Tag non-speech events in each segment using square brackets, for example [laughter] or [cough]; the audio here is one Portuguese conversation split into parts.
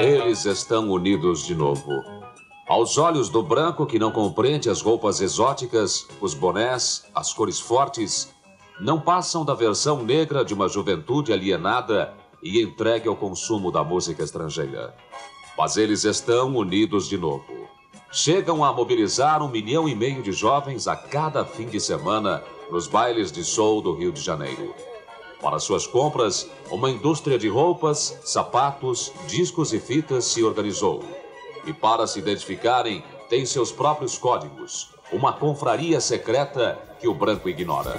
Eles estão unidos de novo. Aos olhos do branco que não compreende as roupas exóticas, os bonés, as cores fortes, não passam da versão negra de uma juventude alienada e entregue ao consumo da música estrangeira. Mas eles estão unidos de novo. Chegam a mobilizar um milhão e meio de jovens a cada fim de semana nos bailes de soul do Rio de Janeiro. Para suas compras, uma indústria de roupas, sapatos, discos e fitas se organizou. E para se identificarem, tem seus próprios códigos, uma confraria secreta que o branco ignora.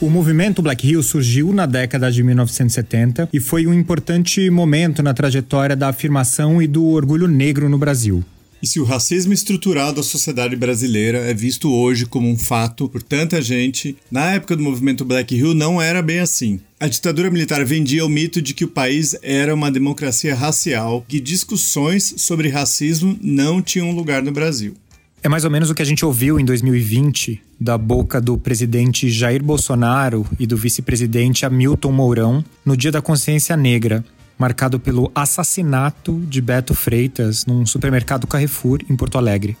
O movimento Black Hill surgiu na década de 1970 e foi um importante momento na trajetória da afirmação e do orgulho negro no Brasil. E se o racismo estrutural da sociedade brasileira é visto hoje como um fato por tanta gente, na época do movimento Black Hill não era bem assim. A ditadura militar vendia o mito de que o país era uma democracia racial, que discussões sobre racismo não tinham lugar no Brasil. É mais ou menos o que a gente ouviu em 2020 da boca do presidente Jair Bolsonaro e do vice-presidente Hamilton Mourão no Dia da Consciência Negra, marcado pelo assassinato de Beto Freitas num supermercado Carrefour em Porto Alegre.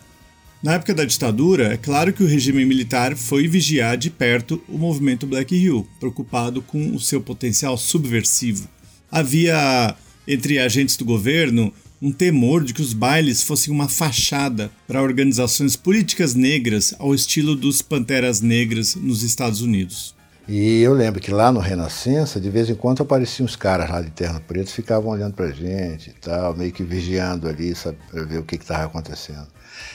Na época da ditadura, é claro que o regime militar foi vigiar de perto o movimento Black Hill, preocupado com o seu potencial subversivo. Havia entre agentes do governo um temor de que os bailes fossem uma fachada para organizações políticas negras ao estilo dos Panteras Negras nos Estados Unidos. E eu lembro que lá no Renascença, de vez em quando apareciam uns caras lá de terno preto, ficavam olhando pra gente e tal, meio que vigiando ali, sabe, para ver o que estava acontecendo.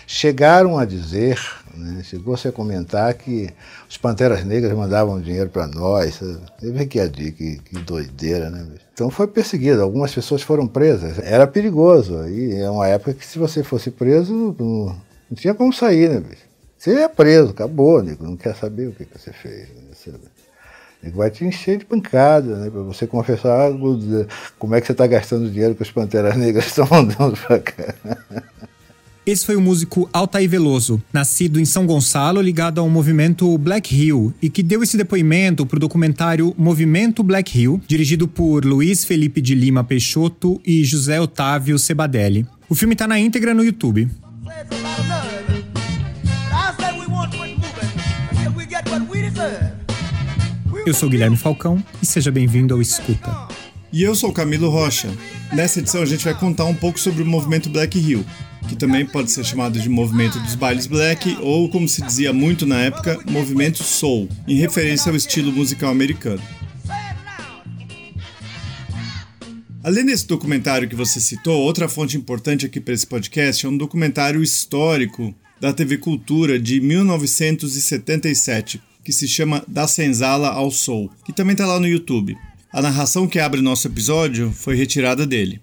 Chegaram a dizer, né, chegou-se a comentar que os Panteras Negras mandavam dinheiro para nós. Você vê que, que, que doideira, né? Então foi perseguido, algumas pessoas foram presas. Era perigoso. E é uma época que se você fosse preso, não, tinha como sair, né? Você é preso, acabou, nego, não quer saber o que, que você fez. Né? Ele vai te encher de pancada, né? Para você confessar como é que você está gastando o dinheiro que os Panteras Negras estão mandando para cá. [laughs] Esse foi o músico Altair Veloso, nascido em São Gonçalo, ligado ao movimento Black Hill, e que deu esse depoimento para o documentário Movimento Black Hill, dirigido por Luiz Felipe de Lima Peixoto e José Otávio Sebadelli. O filme está na íntegra no YouTube. Eu sou Guilherme Falcão e seja bem-vindo ao Escuta. E eu sou Camilo Rocha. Nessa edição a gente vai contar um pouco sobre o movimento Black Hill, que também pode ser chamado de movimento dos bailes black ou, como se dizia muito na época, movimento soul, em referência ao estilo musical americano. Além desse documentário que você citou, outra fonte importante aqui para esse podcast é um documentário histórico da TV Cultura de 1977, que se chama Da Senzala ao Soul, que também está lá no YouTube. A narração que abre nosso episódio foi retirada dele.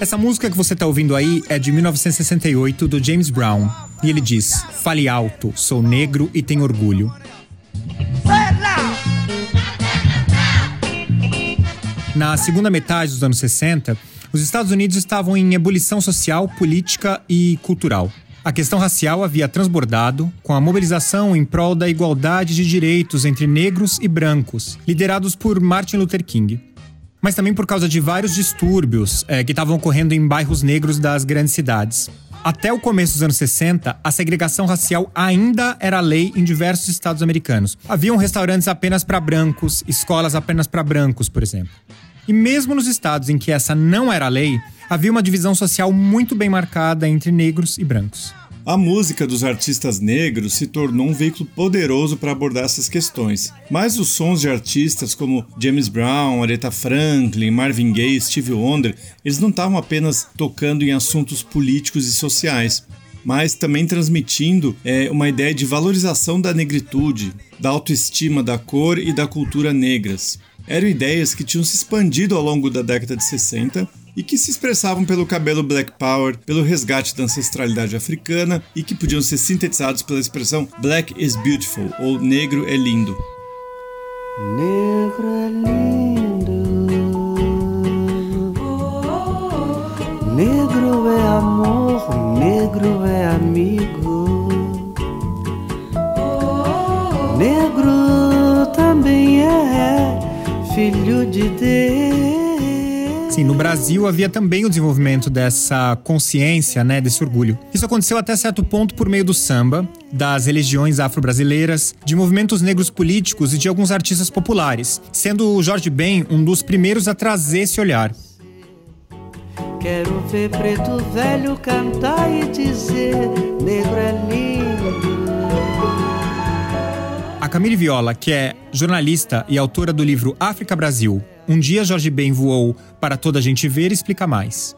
Essa música que você está ouvindo aí é de 1968 do James Brown e ele diz: Fale alto, sou negro e tenho orgulho. Na segunda metade dos anos 60, os Estados Unidos estavam em ebulição social, política e cultural. A questão racial havia transbordado com a mobilização em prol da igualdade de direitos entre negros e brancos, liderados por Martin Luther King. Mas também por causa de vários distúrbios é, que estavam ocorrendo em bairros negros das grandes cidades. Até o começo dos anos 60, a segregação racial ainda era lei em diversos estados americanos. Haviam restaurantes apenas para brancos, escolas apenas para brancos, por exemplo. E mesmo nos estados em que essa não era lei, havia uma divisão social muito bem marcada entre negros e brancos. A música dos artistas negros se tornou um veículo poderoso para abordar essas questões, mas os sons de artistas como James Brown, Aretha Franklin, Marvin Gaye, Stevie Wonder, eles não estavam apenas tocando em assuntos políticos e sociais, mas também transmitindo é, uma ideia de valorização da negritude, da autoestima da cor e da cultura negras eram ideias que tinham se expandido ao longo da década de 60 e que se expressavam pelo cabelo Black Power, pelo resgate da ancestralidade africana e que podiam ser sintetizados pela expressão Black is beautiful ou negro é lindo. Negro é lindo. Negro é amor, negro é amigo. De Deus. Sim, no Brasil havia também o desenvolvimento dessa consciência, né, desse orgulho. Isso aconteceu até certo ponto por meio do samba, das religiões afro-brasileiras, de movimentos negros políticos e de alguns artistas populares, sendo o Jorge Ben um dos primeiros a trazer esse olhar. Quero ver preto velho cantar e dizer: negro é lindo. Camille Viola, que é jornalista e autora do livro África Brasil, um dia Jorge Ben voou para toda a gente ver, explica mais.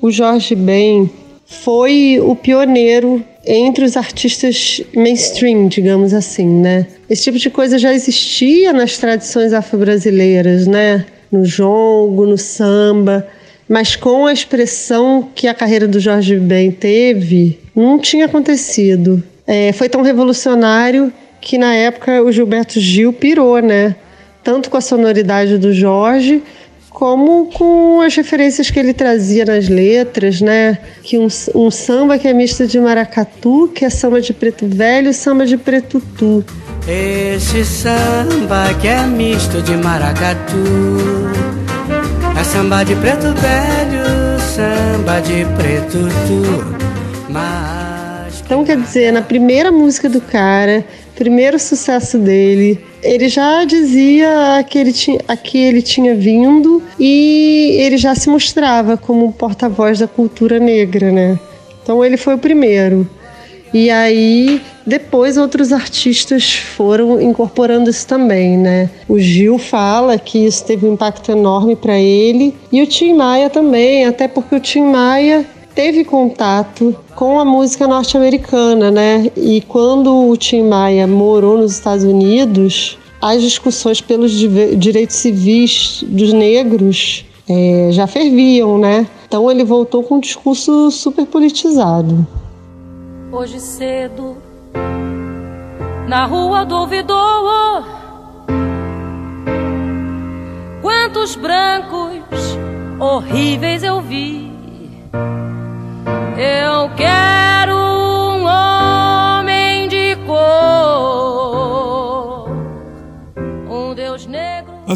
O Jorge Ben foi o pioneiro entre os artistas mainstream, digamos assim, né? Esse tipo de coisa já existia nas tradições afro-brasileiras, né? No jongo, no samba, mas com a expressão que a carreira do Jorge Ben teve, não tinha acontecido. É, foi tão revolucionário que na época o Gilberto Gil pirou, né? Tanto com a sonoridade do Jorge, como com as referências que ele trazia nas letras, né? Que um, um samba que é misto de maracatu, que é samba de preto velho e samba de preto tu. Esse samba que é misto de maracatu É samba de preto velho, samba de preto tu Mas... Então quer dizer, na primeira música do cara primeiro sucesso dele, ele já dizia a que ele, tinha, a que ele tinha vindo e ele já se mostrava como porta-voz da cultura negra, né? Então ele foi o primeiro. E aí depois outros artistas foram incorporando isso também, né? O Gil fala que isso teve um impacto enorme para ele e o Tim Maia também, até porque o Tim Maia teve contato com a música norte-americana, né? E quando o Tim Maia morou nos Estados Unidos, as discussões pelos direitos civis dos negros é, já ferviam, né? Então ele voltou com um discurso super politizado. Hoje cedo, na rua do ouvidor, quantos brancos horríveis eu vi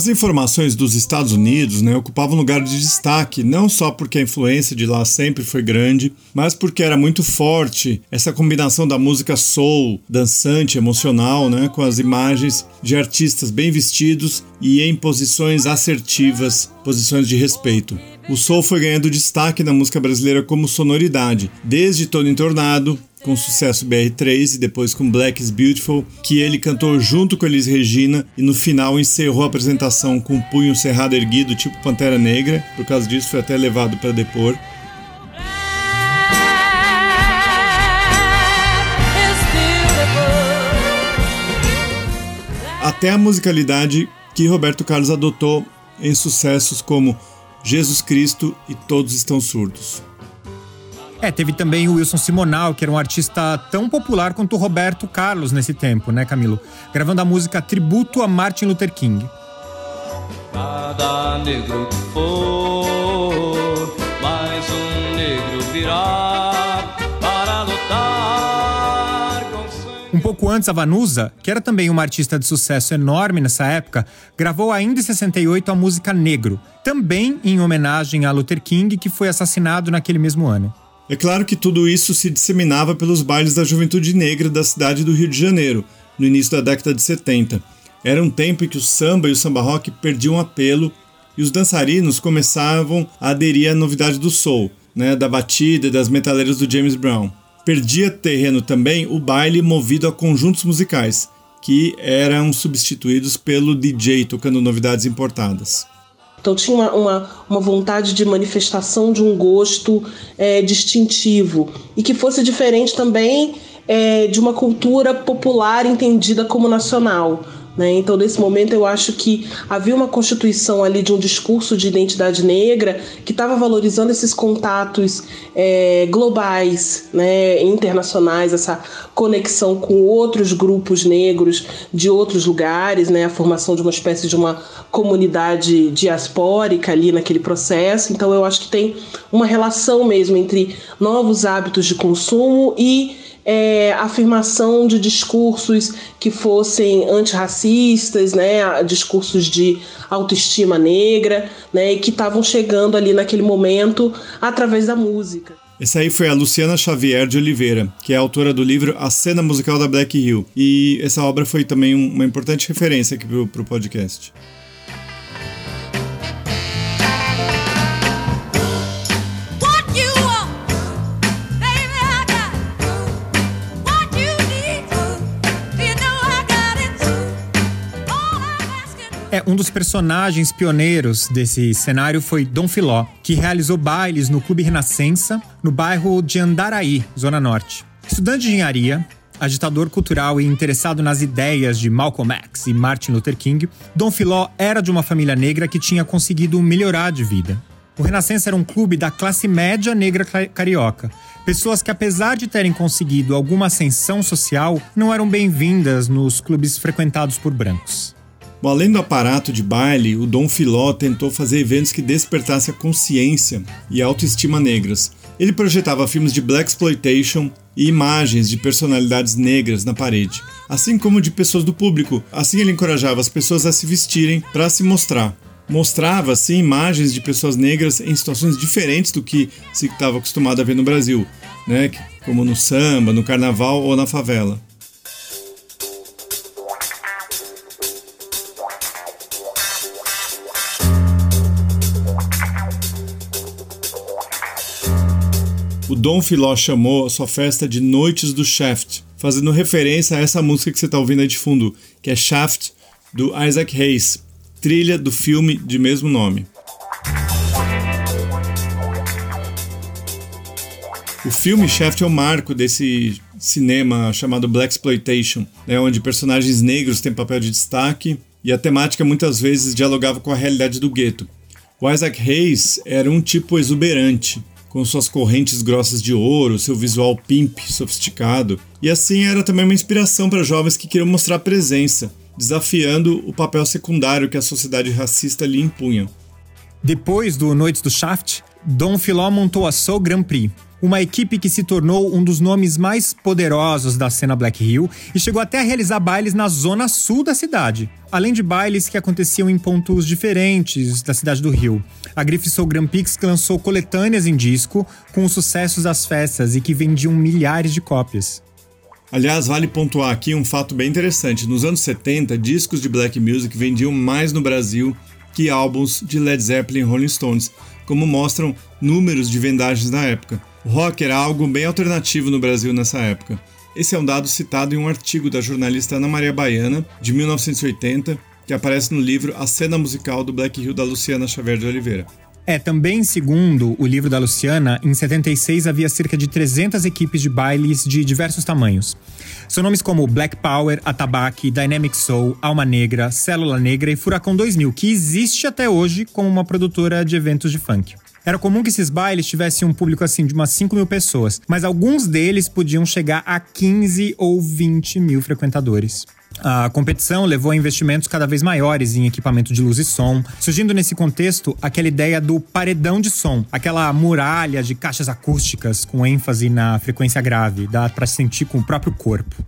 As informações dos Estados Unidos né, ocupavam lugar de destaque, não só porque a influência de lá sempre foi grande, mas porque era muito forte essa combinação da música soul, dançante, emocional, né, com as imagens de artistas bem vestidos e em posições assertivas, posições de respeito. O soul foi ganhando destaque na música brasileira como sonoridade, desde Tony Tornado, com sucesso BR3 e depois com Black is Beautiful, que ele cantou junto com Elis Regina e no final encerrou a apresentação com o punho cerrado erguido, tipo Pantera Negra, por causa disso foi até levado para depor. Até a musicalidade que Roberto Carlos adotou em sucessos como Jesus Cristo e Todos Estão Surdos. É, teve também o Wilson Simonal, que era um artista tão popular quanto o Roberto Carlos nesse tempo, né, Camilo? Gravando a música Tributo a Martin Luther King. Cada negro que for, mais um negro virá para lutar com Um pouco antes, a Vanusa, que era também uma artista de sucesso enorme nessa época, gravou ainda em 68 a música Negro, também em homenagem a Luther King, que foi assassinado naquele mesmo ano. É claro que tudo isso se disseminava pelos bailes da juventude negra da cidade do Rio de Janeiro, no início da década de 70. Era um tempo em que o samba e o samba rock perdiam apelo e os dançarinos começavam a aderir à novidade do soul, né, da batida e das metaleiras do James Brown. Perdia terreno também o baile movido a conjuntos musicais, que eram substituídos pelo DJ tocando novidades importadas. Então tinha uma, uma, vontade de manifestação de um gosto é, distintivo e que fosse diferente também é, de uma cultura popular entendida como nacional. Né? Então, nesse momento, eu acho que havia uma constituição ali de um discurso de identidade negra que estava valorizando esses contatos é, globais, né, internacionais, essa conexão com outros grupos negros de outros lugares, né, a formação de uma espécie de uma comunidade diaspórica ali naquele processo. Então, eu acho que tem uma relação mesmo entre novos hábitos de consumo e é, afirmação de discursos que fossem antirracistas, né, discursos de autoestima negra, né, e que estavam chegando ali naquele momento através da música. Essa aí foi a Luciana Xavier de Oliveira, que é autora do livro A Cena Musical da Black Hill. E essa obra foi também uma importante referência aqui para o podcast. Um dos personagens pioneiros desse cenário foi Dom Filó, que realizou bailes no Clube Renascença, no bairro de Andaraí, Zona Norte. Estudante de engenharia, agitador cultural e interessado nas ideias de Malcolm X e Martin Luther King, Dom Filó era de uma família negra que tinha conseguido melhorar de vida. O Renascença era um clube da classe média negra carioca. Pessoas que, apesar de terem conseguido alguma ascensão social, não eram bem-vindas nos clubes frequentados por brancos. Bom, além do aparato de baile, o Dom Filó tentou fazer eventos que despertassem a consciência e a autoestima negras. Ele projetava filmes de black exploitation e imagens de personalidades negras na parede, assim como de pessoas do público. Assim ele encorajava as pessoas a se vestirem para se mostrar. Mostrava assim imagens de pessoas negras em situações diferentes do que se estava acostumado a ver no Brasil, né? como no samba, no carnaval ou na favela. O Dom Filó chamou a sua festa de Noites do Shaft, fazendo referência a essa música que você está ouvindo aí de fundo, que é Shaft, do Isaac Hayes, trilha do filme de mesmo nome. O filme Shaft é o marco desse cinema chamado Black Exploitation, né, onde personagens negros têm papel de destaque e a temática muitas vezes dialogava com a realidade do gueto. O Isaac Hayes era um tipo exuberante, com suas correntes grossas de ouro, seu visual pimp sofisticado. E assim era também uma inspiração para jovens que queriam mostrar presença, desafiando o papel secundário que a sociedade racista lhe impunha. Depois do Noites do Shaft, Dom Filó montou a Soul Grand Prix, uma equipe que se tornou um dos nomes mais poderosos da cena Black Hill e chegou até a realizar bailes na zona sul da cidade, além de bailes que aconteciam em pontos diferentes da cidade do Rio. A Grife Soul Grand Prix lançou coletâneas em disco com os sucessos das festas e que vendiam milhares de cópias. Aliás, vale pontuar aqui um fato bem interessante. Nos anos 70, discos de black music vendiam mais no Brasil que álbuns de Led Zeppelin e Rolling Stones, como mostram números de vendagens na época. O rock era algo bem alternativo no Brasil nessa época. Esse é um dado citado em um artigo da jornalista Ana Maria Baiana, de 1980, que aparece no livro A Cena Musical do Black Hill da Luciana Xavier de Oliveira. É, também segundo o livro da Luciana, em 76 havia cerca de 300 equipes de bailes de diversos tamanhos. São nomes como Black Power, Atabaque, Dynamic Soul, Alma Negra, Célula Negra e Furacão 2000, que existe até hoje como uma produtora de eventos de funk. Era comum que esses bailes tivessem um público assim de umas 5 mil pessoas, mas alguns deles podiam chegar a 15 ou 20 mil frequentadores. A competição levou a investimentos cada vez maiores em equipamento de luz e som, surgindo nesse contexto aquela ideia do paredão de som, aquela muralha de caixas acústicas com ênfase na frequência grave, dá para sentir com o próprio corpo.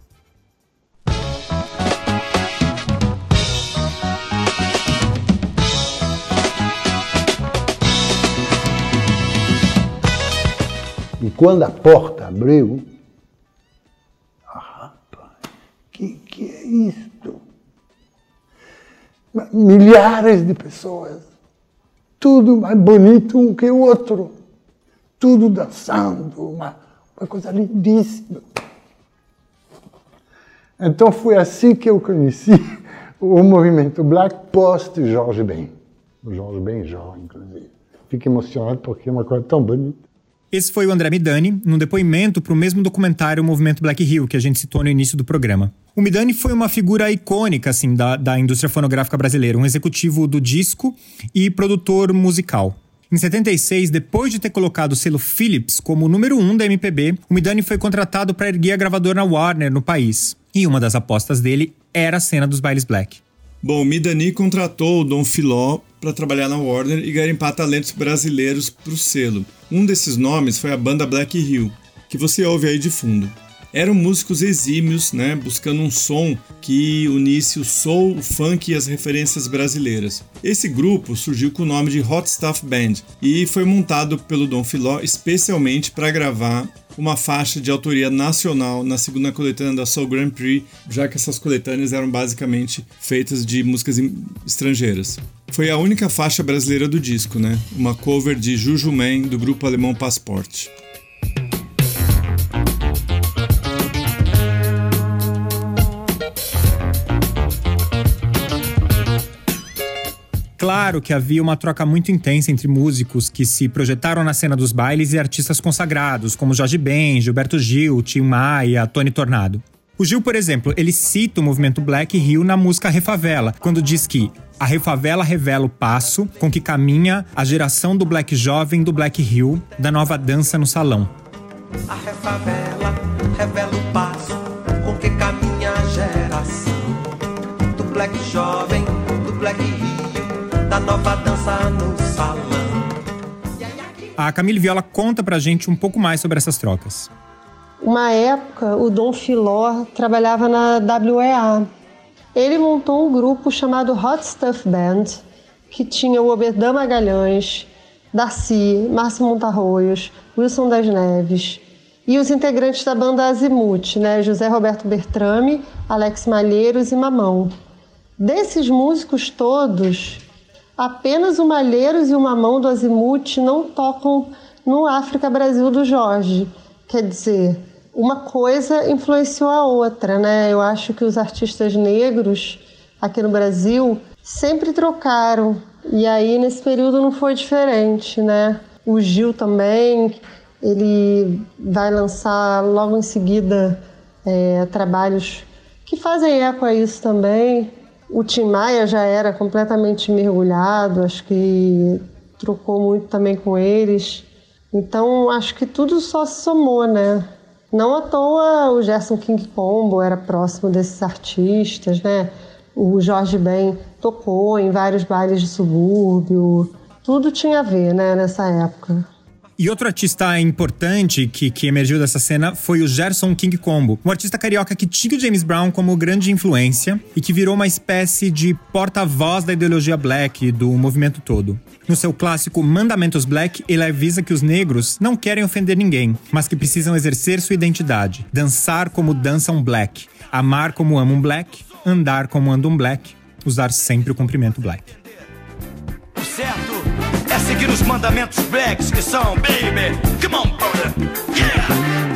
E quando a porta abriu, ah, rapaz, que que é isto? Milhares de pessoas, tudo mais bonito um que o outro, tudo dançando, uma, uma coisa lindíssima. Então foi assim que eu conheci [laughs] o movimento Black Post Jorge Ben. O Jorge Ben jovem, inclusive. Fico emocionado porque é uma coisa tão bonita. Esse foi o André Midani, num depoimento para o mesmo documentário Movimento Black Hill, que a gente citou no início do programa. O Midani foi uma figura icônica assim, da, da indústria fonográfica brasileira, um executivo do disco e produtor musical. Em 76, depois de ter colocado o selo Philips como o número um da MPB, o Midani foi contratado para erguer a gravadora Warner no país. E uma das apostas dele era a cena dos bailes black. Bom, Midani contratou o Dom Filó para trabalhar na Warner e garimpar talentos brasileiros para o selo. Um desses nomes foi a banda Black Hill, que você ouve aí de fundo. eram músicos exímios, né, buscando um som que unisse o soul, o funk e as referências brasileiras. Esse grupo surgiu com o nome de Hot Stuff Band e foi montado pelo Dom Filó especialmente para gravar uma faixa de autoria nacional na segunda coletânea da Soul Grand Prix, já que essas coletâneas eram basicamente feitas de músicas estrangeiras. Foi a única faixa brasileira do disco, né? Uma cover de Juju Man do grupo alemão Passport. Claro que havia uma troca muito intensa entre músicos que se projetaram na cena dos bailes e artistas consagrados, como Jorge Ben, Gilberto Gil, Tim Maia, Tony Tornado. O Gil, por exemplo, ele cita o movimento Black Rio na música Refavela, quando diz que a Refavela revela o passo com que caminha a geração do Black jovem do Black Rio, da nova dança no salão. A Refavela revela o passo com que caminha a geração do Black jovem, do Black Rio da nova dança no salão. A Camille Viola conta pra gente um pouco mais sobre essas trocas. Uma época, o Dom Filó trabalhava na WEA. Ele montou um grupo chamado Hot Stuff Band, que tinha o Obedã Magalhães, Darcy, Márcio Montarroios, Wilson das Neves e os integrantes da banda Azimuth, né? José Roberto Bertrame, Alex Malheiros e Mamão. Desses músicos todos, Apenas o Malheiros e o Mamão do Azimuth não tocam no África Brasil do Jorge. Quer dizer, uma coisa influenciou a outra, né? Eu acho que os artistas negros aqui no Brasil sempre trocaram. E aí nesse período não foi diferente, né? O Gil também, ele vai lançar logo em seguida é, trabalhos que fazem eco a isso também. O Tim Maia já era completamente mergulhado, acho que trocou muito também com eles. Então, acho que tudo só se somou, né? Não à toa o Gerson King Combo era próximo desses artistas, né? O Jorge Ben tocou em vários bailes de subúrbio. Tudo tinha a ver, né, nessa época. E outro artista importante que, que emergiu dessa cena foi o Gerson King Combo, um artista carioca que tinha o James Brown como grande influência e que virou uma espécie de porta-voz da ideologia black do movimento todo. No seu clássico Mandamentos Black, ele avisa que os negros não querem ofender ninguém, mas que precisam exercer sua identidade, dançar como dançam black, amar como amam black, andar como andam black, usar sempre o comprimento black. Certo é seguir os mandamentos blacks que são, baby, come on, brother, yeah!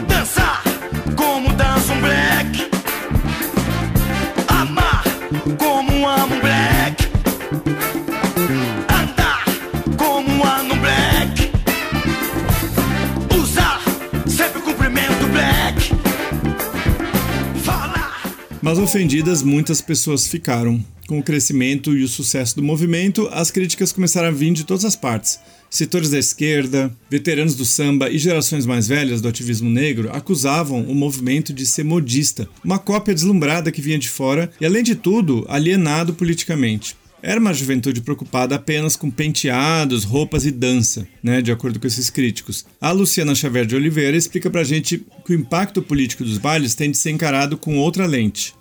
Dançar como dança um black, amar como amo Mas ofendidas, muitas pessoas ficaram. Com o crescimento e o sucesso do movimento, as críticas começaram a vir de todas as partes. Setores da esquerda, veteranos do samba e gerações mais velhas do ativismo negro acusavam o movimento de ser modista, uma cópia deslumbrada que vinha de fora e, além de tudo, alienado politicamente. Era uma juventude preocupada apenas com penteados, roupas e dança, né, de acordo com esses críticos. A Luciana Xavier de Oliveira explica pra gente que o impacto político dos bailes tem de ser encarado com outra lente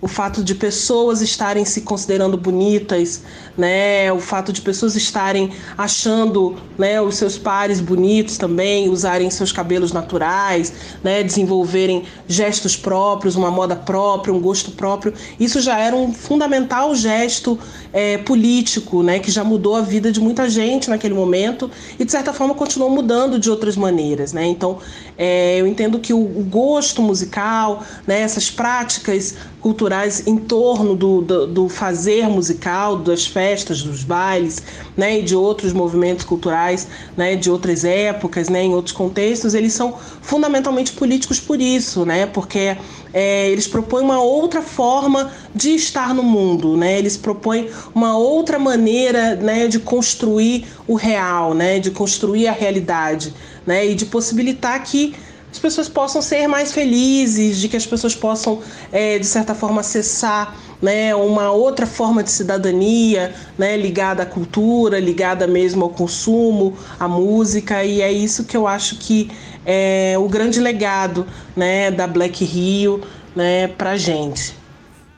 o fato de pessoas estarem se considerando bonitas, né, o fato de pessoas estarem achando, né, os seus pares bonitos também, usarem seus cabelos naturais, né, desenvolverem gestos próprios, uma moda própria, um gosto próprio, isso já era um fundamental gesto é, político, né, que já mudou a vida de muita gente naquele momento e de certa forma continuou mudando de outras maneiras, né. Então, é, eu entendo que o, o gosto musical, né, essas práticas culturais em torno do, do, do, fazer musical, das festas, dos bailes, né, e de outros movimentos culturais, né, de outras épocas, né, em outros contextos, eles são fundamentalmente políticos por isso, né, porque é, eles propõem uma outra forma de estar no mundo, né, eles propõem uma outra maneira, né, de construir o real, né, de construir a realidade, né, e de possibilitar que as pessoas possam ser mais felizes, de que as pessoas possam, é, de certa forma, acessar né, uma outra forma de cidadania, né, ligada à cultura, ligada mesmo ao consumo, à música, e é isso que eu acho que é o grande legado né, da Black Rio né, para gente.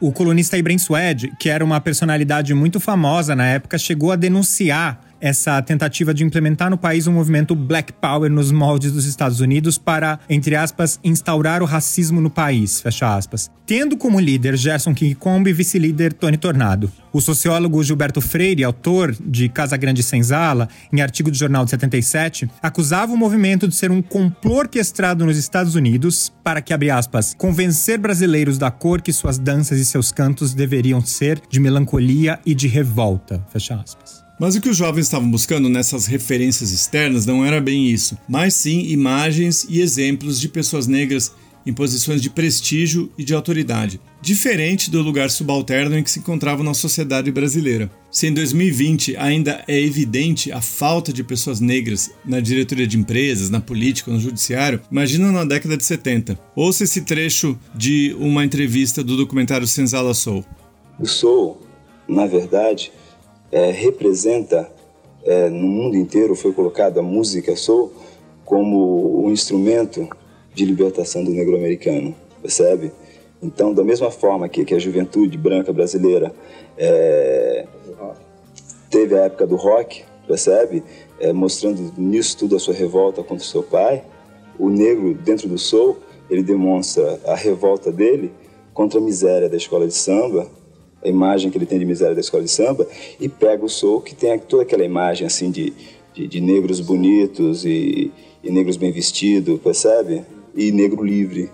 O colunista Ibrahim Sued, que era uma personalidade muito famosa na época, chegou a denunciar essa tentativa de implementar no país um movimento Black Power nos moldes dos Estados Unidos para, entre aspas, instaurar o racismo no país, fecha aspas. Tendo como líder Gerson King Combo e vice-líder Tony Tornado. O sociólogo Gilberto Freire, autor de Casa Grande Senzala, em artigo do jornal de 77, acusava o movimento de ser um complô orquestrado nos Estados Unidos para que, abre aspas, convencer brasileiros da cor que suas danças e seus cantos deveriam ser de melancolia e de revolta, fecha aspas. Mas o que os jovens estavam buscando nessas referências externas não era bem isso, mas sim imagens e exemplos de pessoas negras em posições de prestígio e de autoridade, diferente do lugar subalterno em que se encontrava na sociedade brasileira. Se em 2020 ainda é evidente a falta de pessoas negras na diretoria de empresas, na política, no judiciário, imagina na década de 70. Ouça esse trecho de uma entrevista do documentário Senzala Soul. O soul, na verdade, é, representa é, no mundo inteiro foi colocada a música soul como um instrumento de libertação do negro americano, percebe? Então, da mesma forma que, que a juventude branca brasileira é, teve a época do rock, percebe? É, mostrando nisso tudo a sua revolta contra o seu pai, o negro dentro do soul, ele demonstra a revolta dele contra a miséria da escola de samba, a imagem que ele tem de miséria da escola de samba e pega o soul que tem toda aquela imagem assim de, de, de negros bonitos e, e negros bem vestidos, percebe? E negro livre.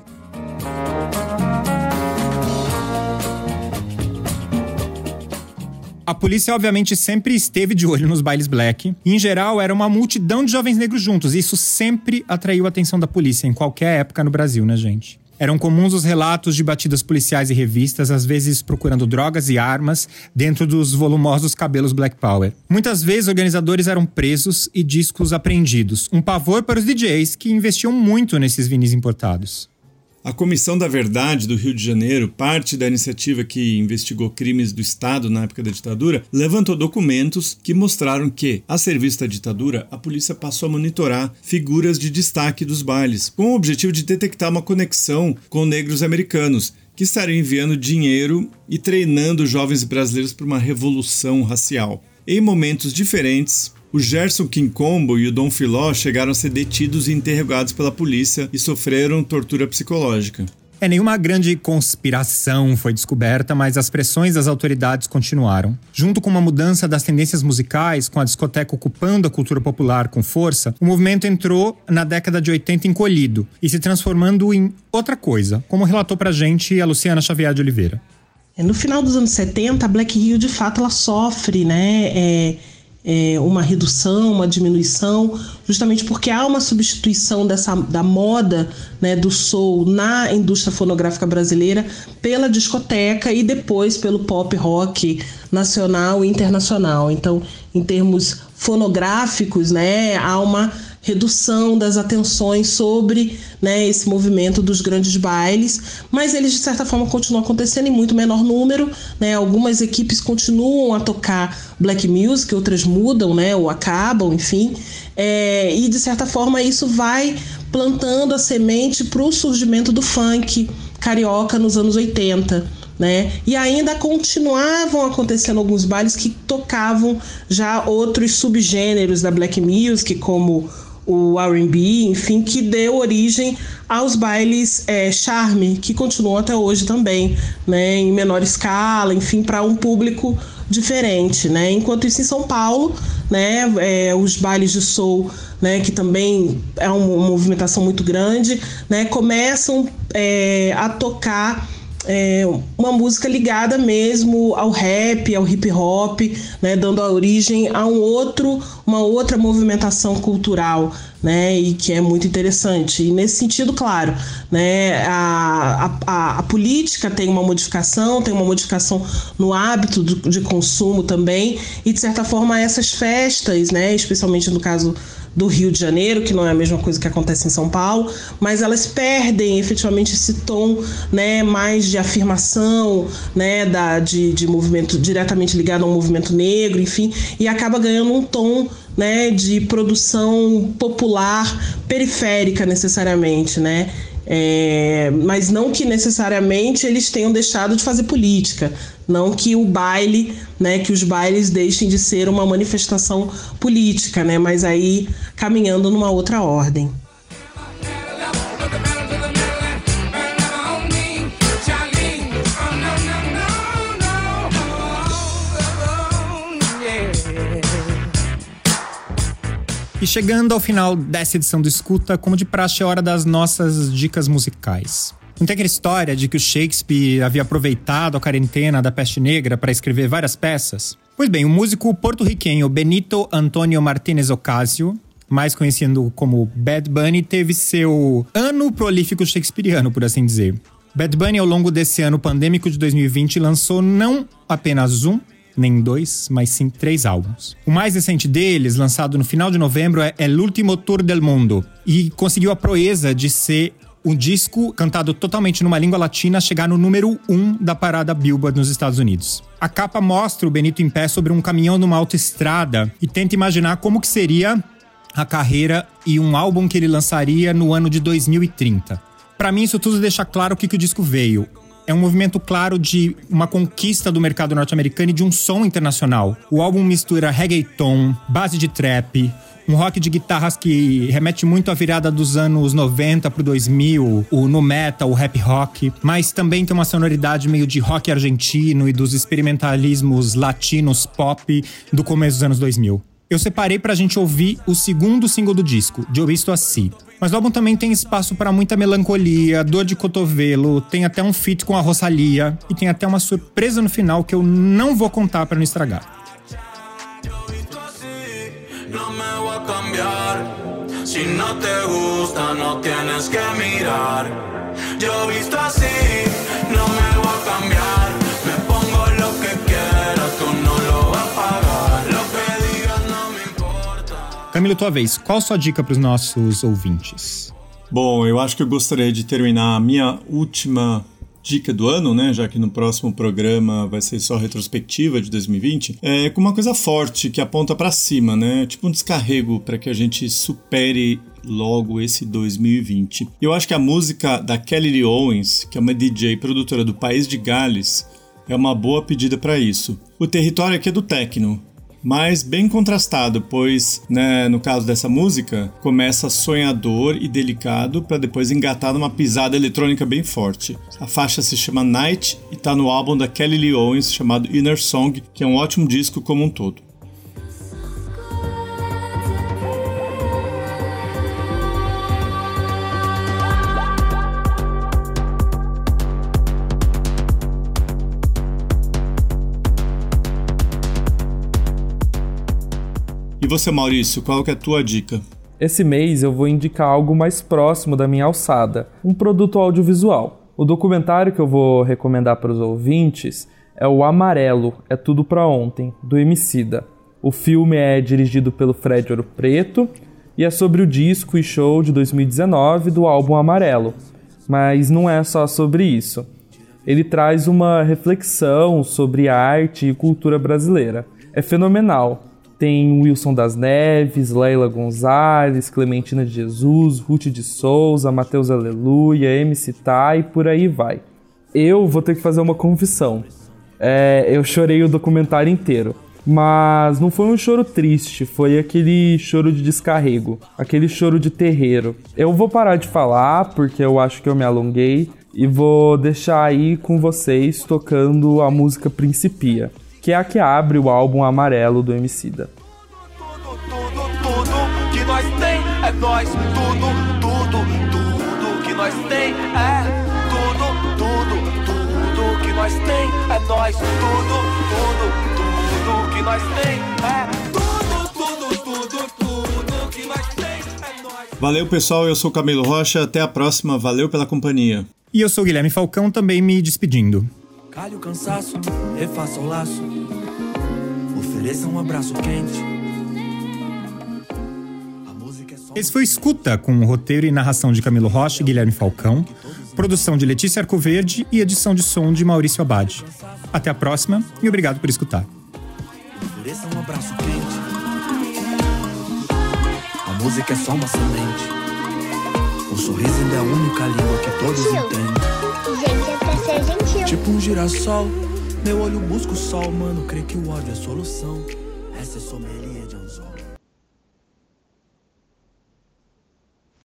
A polícia, obviamente, sempre esteve de olho nos bailes black. E, em geral, era uma multidão de jovens negros juntos. E isso sempre atraiu a atenção da polícia, em qualquer época no Brasil, né, gente? Eram comuns os relatos de batidas policiais e revistas, às vezes procurando drogas e armas dentro dos volumosos cabelos Black Power. Muitas vezes organizadores eram presos e discos apreendidos, um pavor para os DJs que investiam muito nesses vinis importados. A Comissão da Verdade do Rio de Janeiro, parte da iniciativa que investigou crimes do Estado na época da ditadura, levantou documentos que mostraram que, a serviço da ditadura, a polícia passou a monitorar figuras de destaque dos bailes, com o objetivo de detectar uma conexão com negros americanos que estariam enviando dinheiro e treinando jovens brasileiros para uma revolução racial. Em momentos diferentes, o Gerson Quincombo e o Dom Filó chegaram a ser detidos e interrogados pela polícia e sofreram tortura psicológica. É, nenhuma grande conspiração foi descoberta, mas as pressões das autoridades continuaram. Junto com uma mudança das tendências musicais, com a discoteca ocupando a cultura popular com força, o movimento entrou na década de 80 encolhido e se transformando em outra coisa, como relatou pra gente a Luciana Xavier de Oliveira. É, no final dos anos 70, a Black Rio, de fato, ela sofre, né? É é, uma redução, uma diminuição, justamente porque há uma substituição dessa, da moda né, do soul na indústria fonográfica brasileira pela discoteca e depois pelo pop rock nacional e internacional. Então, em termos fonográficos, né, há uma redução das atenções sobre né, esse movimento dos grandes bailes, mas eles de certa forma continuam acontecendo em muito menor número. Né? Algumas equipes continuam a tocar black music, outras mudam, né, ou acabam, enfim. É, e de certa forma isso vai plantando a semente para o surgimento do funk carioca nos anos 80. Né? E ainda continuavam acontecendo alguns bailes que tocavam já outros subgêneros da black music, como o R&B, enfim, que deu origem aos bailes é, charme, que continuam até hoje também, né, em menor escala, enfim, para um público diferente, né. Enquanto isso em São Paulo, né, é, os bailes de soul, né, que também é uma, movimentação muito grande, né, começam é, a tocar é, uma música ligada mesmo ao rap, ao hip hop, né, dando a origem a um outro, uma outra movimentação cultural, né, e que é muito interessante. E nesse sentido, claro, né, a, a, a política tem uma modificação, tem uma modificação no hábito de consumo também, e de certa forma essas festas, né, especialmente no caso do Rio de Janeiro, que não é a mesma coisa que acontece em São Paulo, mas elas perdem efetivamente esse tom né, mais de afirmação né, da, de, de movimento diretamente ligado ao movimento negro, enfim, e acaba ganhando um tom né, de produção popular periférica necessariamente, né? É, mas não que necessariamente eles tenham deixado de fazer política, não que o baile, né, que os bailes deixem de ser uma manifestação política, né, mas aí caminhando numa outra ordem. E chegando ao final dessa edição do Escuta, como de praxe, é hora das nossas dicas musicais. Não tem aquela história de que o Shakespeare havia aproveitado a quarentena da peste negra para escrever várias peças? Pois bem, o músico porto-riquenho Benito Antonio Martinez Ocasio, mais conhecido como Bad Bunny, teve seu ano prolífico shakespeariano, por assim dizer. Bad Bunny, ao longo desse ano pandêmico de 2020, lançou não apenas um, nem dois, mas sim três álbuns. O mais recente deles, lançado no final de novembro, é El Último Tour del Mundo e conseguiu a proeza de ser um disco cantado totalmente numa língua latina chegar no número um da parada Billboard nos Estados Unidos. A capa mostra o Benito em pé sobre um caminhão numa autoestrada e tenta imaginar como que seria a carreira e um álbum que ele lançaria no ano de 2030. Para mim, isso tudo deixa claro o que, que o disco veio é um movimento claro de uma conquista do mercado norte-americano e de um som internacional. O álbum mistura reggaeton, base de trap, um rock de guitarras que remete muito à virada dos anos 90 pro 2000, o no metal, o rap rock, mas também tem uma sonoridade meio de rock argentino e dos experimentalismos latinos pop do começo dos anos 2000. Eu separei pra gente ouvir o segundo single do disco, de Visto Assim. Mas o álbum também tem espaço para muita melancolia, dor de cotovelo, tem até um feat com a Rosalia e tem até uma surpresa no final que eu não vou contar para não estragar. Si no te gusta, no tienes que mirar. Yo visto así, no me voy a cambiar. Camilo, tua vez, qual sua dica para os nossos ouvintes? Bom, eu acho que eu gostaria de terminar a minha última dica do ano, né, já que no próximo programa vai ser só retrospectiva de 2020, é com uma coisa forte que aponta para cima, né, tipo um descarrego para que a gente supere logo esse 2020. Eu acho que a música da Kelly Lee Owens, que é uma DJ produtora do país de Gales, é uma boa pedida para isso. O território aqui é do techno, mas bem contrastado, pois, né, no caso dessa música, começa sonhador e delicado para depois engatar numa pisada eletrônica bem forte. A faixa se chama Night e está no álbum da Kelly Lee Owens chamado Inner Song, que é um ótimo disco como um todo. E você, Maurício, qual que é a tua dica? Esse mês eu vou indicar algo mais próximo da minha alçada, um produto audiovisual. O documentário que eu vou recomendar para os ouvintes é o Amarelo, é tudo para ontem, do Emicida. O filme é dirigido pelo Fred Ouro Preto e é sobre o disco e show de 2019 do álbum Amarelo. Mas não é só sobre isso. Ele traz uma reflexão sobre arte e cultura brasileira. É fenomenal tem Wilson das Neves, Leila Gonzalez, Clementina de Jesus, Ruth de Souza, Matheus Aleluia, MC Tai e por aí vai. Eu vou ter que fazer uma confissão. É, eu chorei o documentário inteiro. Mas não foi um choro triste, foi aquele choro de descarrego, aquele choro de terreiro. Eu vou parar de falar porque eu acho que eu me alonguei e vou deixar aí com vocês tocando a música Principia que é a que abre o álbum Amarelo do Emicida. Tudo, tudo, tudo que nós tem é nós, tudo, tudo, tudo que nós tem é tudo, tudo, tudo que nós tem é nós, tudo, tudo, tudo que nós tem é tudo, tudo, tudo, tudo que nós tem é nós. Valeu, pessoal, eu sou Camilo Rocha, até a próxima, valeu pela companhia. E eu sou Guilherme Falcão, também me despedindo. Calhe o cansaço, refaça o laço. Ofereça um abraço quente. Esse foi Escuta, com roteiro e narração de Camilo Rocha e Guilherme Falcão, produção de Letícia Arcoverde e edição de som de Maurício Abad. Até a próxima e obrigado por escutar. Ofereça um abraço quente. A música é só uma semente. O sorriso ainda é a única língua que todos entendem. Gente, é pra ser gentil. Tipo um girassol, meu olho busca o sol, mano. Creio que o ódio é solução. Essa é de anzol.